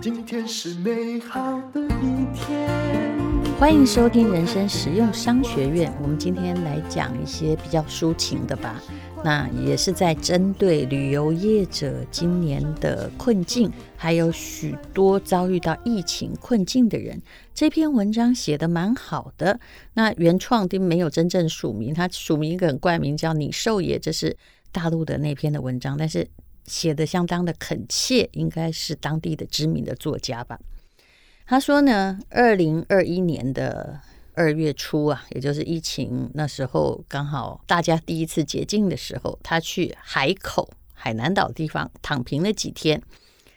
今天是美好的一天。欢迎收听人生实用商学院。我们今天来讲一些比较抒情的吧。那也是在针对旅游业者今年的困境，还有许多遭遇到疫情困境的人。这篇文章写得蛮好的。那原创并没有真正署名，他署名一个很怪名叫李寿野，这是大陆的那篇的文章，但是写的相当的恳切，应该是当地的知名的作家吧。他说呢，二零二一年的二月初啊，也就是疫情那时候，刚好大家第一次解禁的时候，他去海口海南岛地方躺平了几天。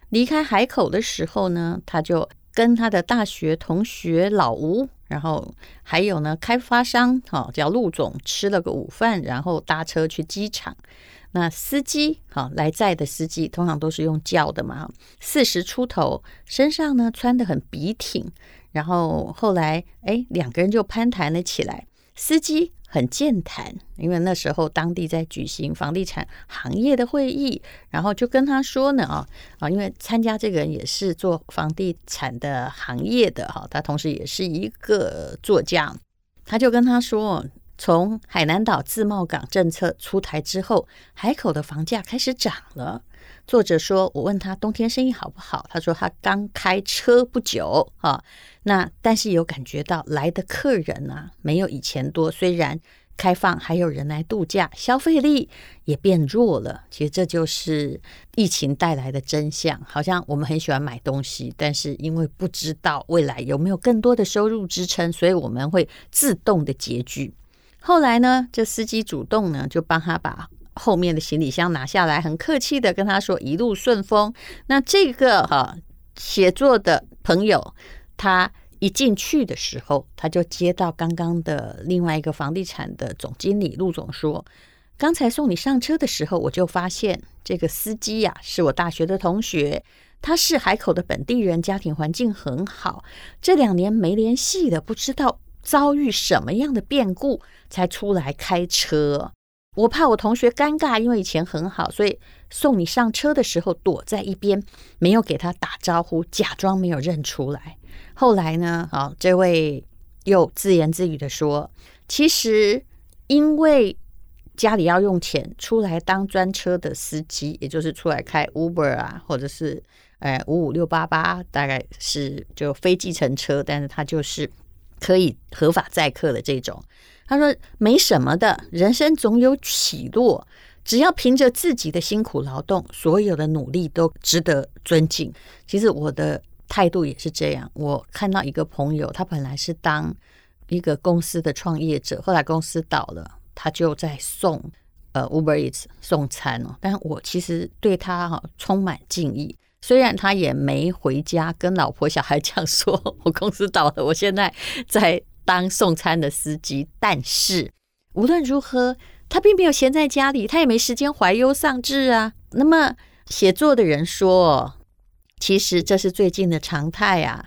离开海口的时候呢，他就跟他的大学同学老吴，然后还有呢开发商哈叫陆总吃了个午饭，然后搭车去机场。那司机哦来载的司机通常都是用叫的嘛，四十出头，身上呢穿的很笔挺，然后后来哎两个人就攀谈了起来。司机很健谈，因为那时候当地在举行房地产行业的会议，然后就跟他说呢啊啊，因为参加这个人也是做房地产的行业的哈，他同时也是一个作家，他就跟他说。从海南岛自贸港政策出台之后，海口的房价开始涨了。作者说：“我问他冬天生意好不好？他说他刚开车不久啊。那但是有感觉到来的客人啊，没有以前多。虽然开放还有人来度假，消费力也变弱了。其实这就是疫情带来的真相。好像我们很喜欢买东西，但是因为不知道未来有没有更多的收入支撑，所以我们会自动的拮据。”后来呢，这司机主动呢，就帮他把后面的行李箱拿下来，很客气的跟他说一路顺风。那这个哈写作的朋友，他一进去的时候，他就接到刚刚的另外一个房地产的总经理陆总说，刚才送你上车的时候，我就发现这个司机呀，是我大学的同学，他是海口的本地人，家庭环境很好，这两年没联系的，不知道。遭遇什么样的变故才出来开车？我怕我同学尴尬，因为以前很好，所以送你上车的时候躲在一边，没有给他打招呼，假装没有认出来。后来呢？啊，这位又自言自语的说：“其实因为家里要用钱，出来当专车的司机，也就是出来开 Uber 啊，或者是呃五五六八八，大概是就非计程车，但是他就是。”可以合法载客的这种，他说没什么的，人生总有起落，只要凭着自己的辛苦劳动，所有的努力都值得尊敬。其实我的态度也是这样。我看到一个朋友，他本来是当一个公司的创业者，后来公司倒了，他就在送呃 Uber Eats 送餐哦。但我其实对他哈充满敬意。虽然他也没回家跟老婆小孩讲说，我公司倒了，我现在在当送餐的司机，但是无论如何，他并没有闲在家里，他也没时间怀忧丧志啊。那么写作的人说，其实这是最近的常态啊。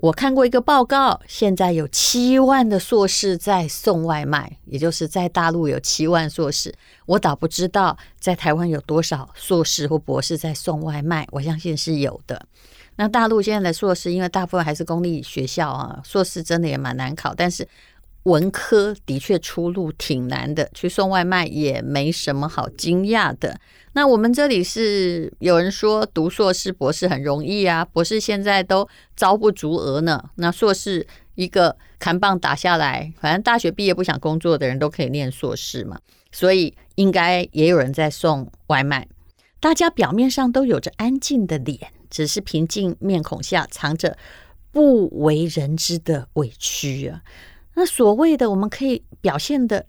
我看过一个报告，现在有七万的硕士在送外卖，也就是在大陆有七万硕士。我倒不知道在台湾有多少硕士或博士在送外卖，我相信是有的。那大陆现在的硕士，因为大部分还是公立学校啊，硕士真的也蛮难考，但是。文科的确出路挺难的，去送外卖也没什么好惊讶的。那我们这里是有人说读硕士、博士很容易啊，博士现在都招不足额呢。那硕士一个扛棒打下来，反正大学毕业不想工作的人都可以念硕士嘛，所以应该也有人在送外卖。大家表面上都有着安静的脸，只是平静面孔下藏着不为人知的委屈啊。那所谓的我们可以表现的，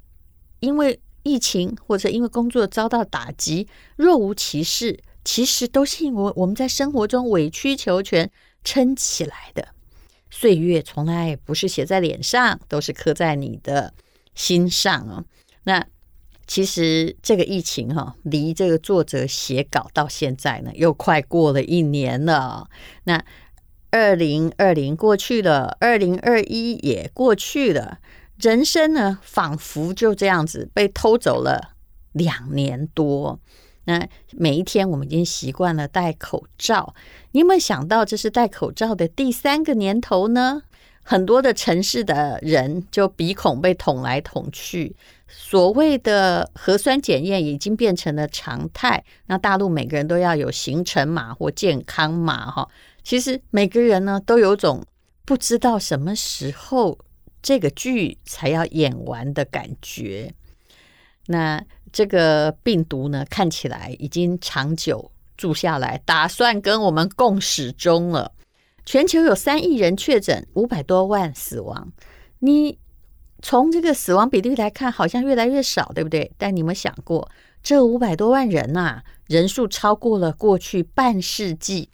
因为疫情或者因为工作遭到打击，若无其事，其实都是因为我们在生活中委曲求全撑起来的。岁月从来不是写在脸上，都是刻在你的心上啊。那其实这个疫情哈，离这个作者写稿到现在呢，又快过了一年了。那二零二零过去了，二零二一也过去了，人生呢，仿佛就这样子被偷走了两年多。那每一天我们已经习惯了戴口罩，你有没有想到这是戴口罩的第三个年头呢？很多的城市的人就鼻孔被捅来捅去，所谓的核酸检验已经变成了常态。那大陆每个人都要有行程码或健康码哈，其实每个人呢都有种不知道什么时候这个剧才要演完的感觉。那这个病毒呢，看起来已经长久住下来，打算跟我们共始终了。全球有三亿人确诊，五百多万死亡。你从这个死亡比例来看，好像越来越少，对不对？但你们想过，这五百多万人呐，人数超过了过去半世纪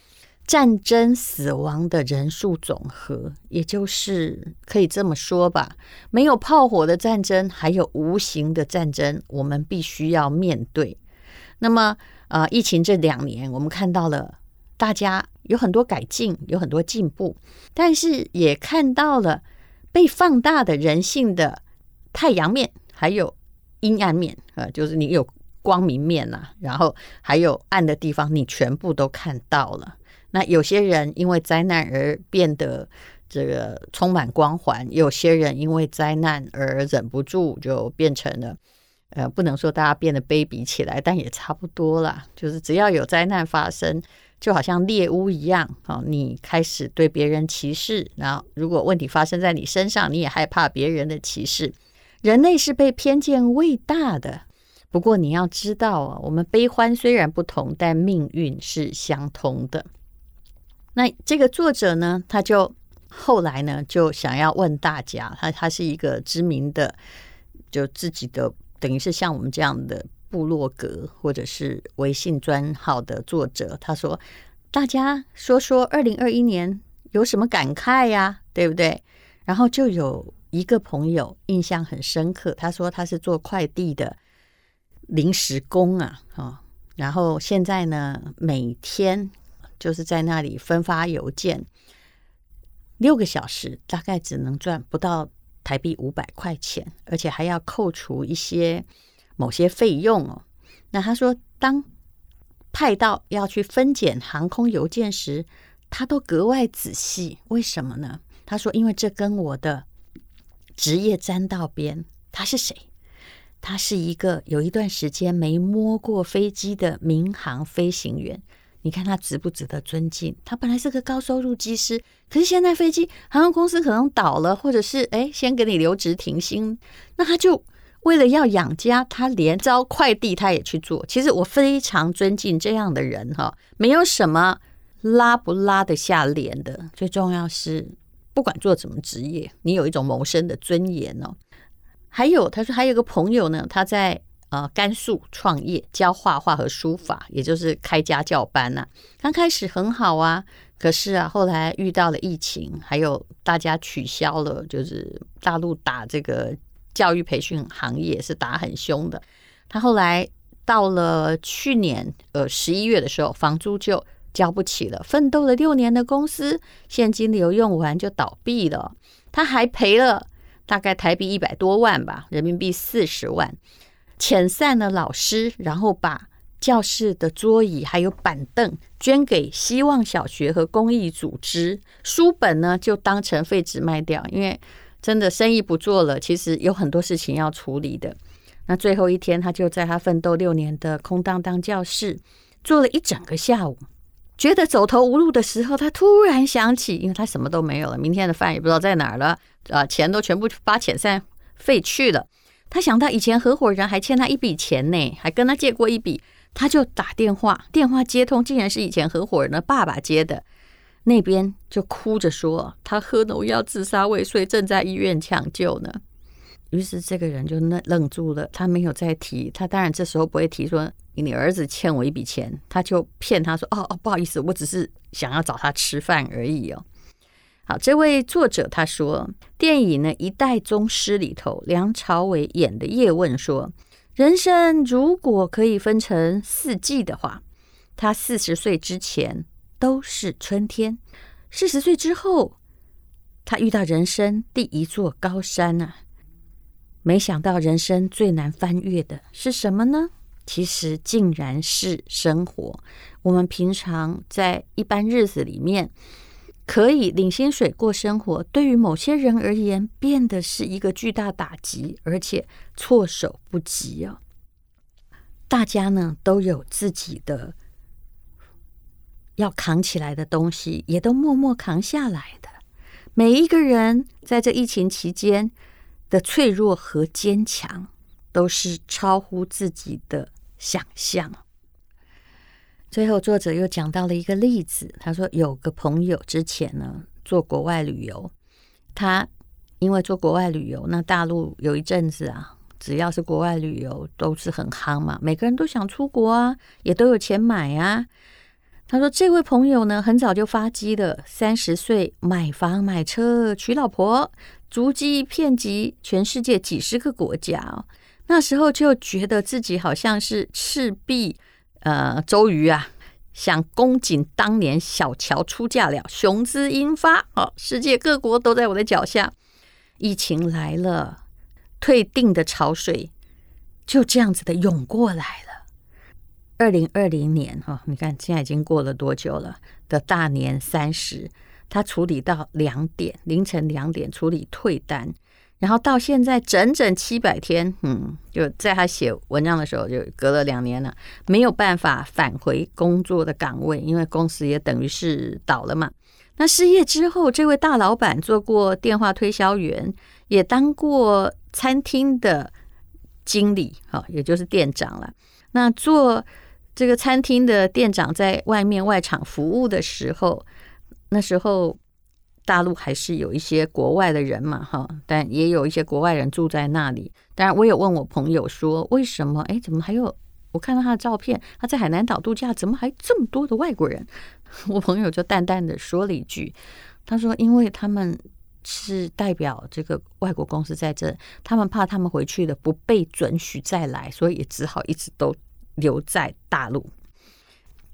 战争死亡的人数总和，也就是可以这么说吧，没有炮火的战争，还有无形的战争，我们必须要面对。那么，呃，疫情这两年，我们看到了大家有很多改进，有很多进步，但是也看到了被放大的人性的太阳面，还有阴暗面，呃，就是你有光明面呐，然后还有暗的地方，你全部都看到了。那有些人因为灾难而变得这个充满光环，有些人因为灾难而忍不住就变成了，呃，不能说大家变得卑鄙起来，但也差不多啦。就是只要有灾难发生，就好像猎巫一样哦，你开始对别人歧视，然后如果问题发生在你身上，你也害怕别人的歧视。人类是被偏见喂大的。不过你要知道啊，我们悲欢虽然不同，但命运是相通的。那这个作者呢，他就后来呢，就想要问大家，他他是一个知名的，就自己的等于是像我们这样的部落格或者是微信专号的作者。他说：“大家说说，二零二一年有什么感慨呀？对不对？”然后就有一个朋友印象很深刻，他说他是做快递的临时工啊，哈，然后现在呢，每天。就是在那里分发邮件，六个小时大概只能赚不到台币五百块钱，而且还要扣除一些某些费用哦。那他说，当派到要去分拣航空邮件时，他都格外仔细。为什么呢？他说，因为这跟我的职业沾到边。他是谁？他是一个有一段时间没摸过飞机的民航飞行员。你看他值不值得尊敬？他本来是个高收入机师，可是现在飞机航空公司可能倒了，或者是诶先给你留职停薪，那他就为了要养家，他连招快递他也去做。其实我非常尊敬这样的人哈，没有什么拉不拉得下脸的，最重要是不管做什么职业，你有一种谋生的尊严哦。还有他说还有个朋友呢，他在。呃，甘肃创业教画画和书法，也就是开家教班呐、啊。刚开始很好啊，可是啊，后来遇到了疫情，还有大家取消了，就是大陆打这个教育培训行业是打很凶的。他后来到了去年呃十一月的时候，房租就交不起了，奋斗了六年的公司现金流用完就倒闭了，他还赔了大概台币一百多万吧，人民币四十万。遣散了老师，然后把教室的桌椅还有板凳捐给希望小学和公益组织，书本呢就当成废纸卖掉，因为真的生意不做了，其实有很多事情要处理的。那最后一天，他就在他奋斗六年的空荡荡教室坐了一整个下午，觉得走投无路的时候，他突然想起，因为他什么都没有了，明天的饭也不知道在哪儿了，啊，钱都全部发遣散费去了。他想到以前合伙人还欠他一笔钱呢，还跟他借过一笔，他就打电话，电话接通，竟然是以前合伙人的爸爸接的，那边就哭着说他喝农药自杀未遂，正在医院抢救呢。于是这个人就愣愣住了，他没有再提，他当然这时候不会提说你儿子欠我一笔钱，他就骗他说哦哦不好意思，我只是想要找他吃饭而已哦。好，这位作者他说，电影呢《一代宗师》里头，梁朝伟演的叶问说，人生如果可以分成四季的话，他四十岁之前都是春天，四十岁之后，他遇到人生第一座高山啊，没想到人生最难翻越的是什么呢？其实竟然是生活。我们平常在一般日子里面可以领薪水过生活，对于某些人而言，变得是一个巨大打击，而且措手不及啊！大家呢都有自己的要扛起来的东西，也都默默扛下来的。每一个人在这疫情期间的脆弱和坚强，都是超乎自己的想象。最后，作者又讲到了一个例子，他说有个朋友之前呢做国外旅游，他因为做国外旅游，那大陆有一阵子啊，只要是国外旅游都是很夯嘛，每个人都想出国啊，也都有钱买啊。他说这位朋友呢，很早就发迹了，三十岁买房买车娶老婆，足迹遍及全世界几十个国家。那时候就觉得自己好像是赤壁。呃，周瑜啊，想公瑾当年小乔出嫁了，雄姿英发，哦，世界各国都在我的脚下。疫情来了，退订的潮水就这样子的涌过来了。二零二零年，哈，你看现在已经过了多久了？的大年三十，他处理到两点，凌晨两点处理退单。然后到现在整整七百天，嗯，就在他写文章的时候，就隔了两年了，没有办法返回工作的岗位，因为公司也等于是倒了嘛。那失业之后，这位大老板做过电话推销员，也当过餐厅的经理，哈，也就是店长了。那做这个餐厅的店长，在外面外场服务的时候，那时候。大陆还是有一些国外的人嘛，哈，但也有一些国外人住在那里。当然，我有问我朋友说，为什么？哎，怎么还有？我看到他的照片，他在海南岛度假，怎么还这么多的外国人？我朋友就淡淡的说了一句，他说，因为他们是代表这个外国公司在这，他们怕他们回去了不被准许再来，所以也只好一直都留在大陆。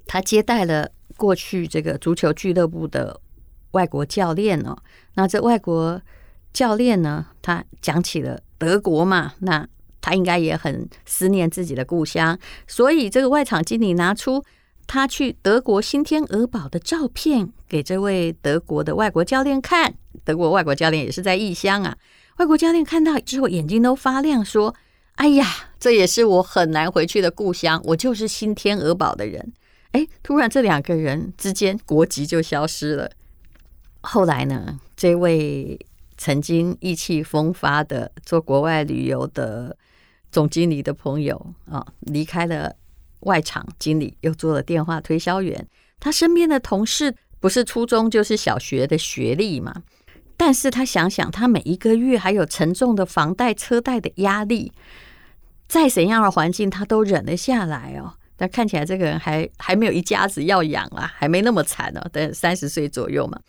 他接待了过去这个足球俱乐部的。外国教练哦，那这外国教练呢，他讲起了德国嘛，那他应该也很思念自己的故乡，所以这个外场经理拿出他去德国新天鹅堡的照片给这位德国的外国教练看。德国外国教练也是在异乡啊，外国教练看到之后眼睛都发亮，说：“哎呀，这也是我很难回去的故乡，我就是新天鹅堡的人。”哎，突然这两个人之间国籍就消失了。后来呢，这位曾经意气风发的做国外旅游的总经理的朋友啊，离开了外场经理，又做了电话推销员。他身边的同事不是初中就是小学的学历嘛？但是他想想，他每一个月还有沉重的房贷、车贷的压力，再怎样的环境他都忍得下来哦。但看起来这个人还还没有一家子要养啊，还没那么惨哦，等三十岁左右嘛。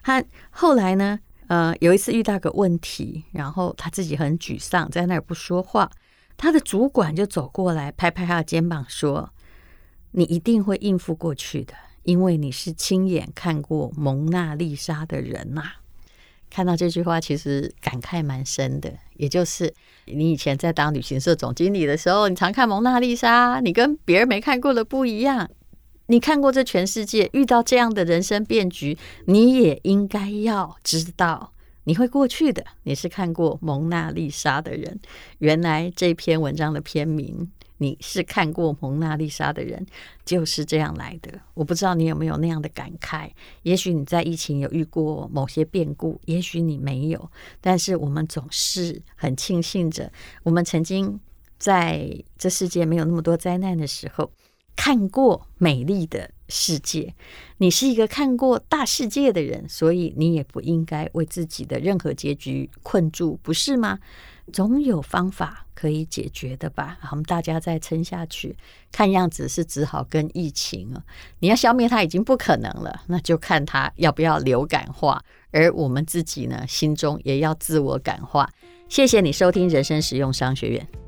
他后来呢？呃，有一次遇到个问题，然后他自己很沮丧，在那儿不说话。他的主管就走过来，拍拍他的肩膀，说：“你一定会应付过去的，因为你是亲眼看过蒙娜丽莎的人呐。”看到这句话，其实感慨蛮深的。也就是你以前在当旅行社总经理的时候，你常看蒙娜丽莎，你跟别人没看过的不一样。你看过这全世界，遇到这样的人生变局，你也应该要知道你会过去的。你是看过蒙娜丽莎的人，原来这篇文章的篇名，你是看过蒙娜丽莎的人，就是这样来的。我不知道你有没有那样的感慨？也许你在疫情有遇过某些变故，也许你没有。但是我们总是很庆幸着，我们曾经在这世界没有那么多灾难的时候。看过美丽的世界，你是一个看过大世界的人，所以你也不应该为自己的任何结局困住，不是吗？总有方法可以解决的吧？我们大家再撑下去，看样子是只好跟疫情了。你要消灭它已经不可能了，那就看它要不要流感化，而我们自己呢，心中也要自我感化。谢谢你收听人生实用商学院。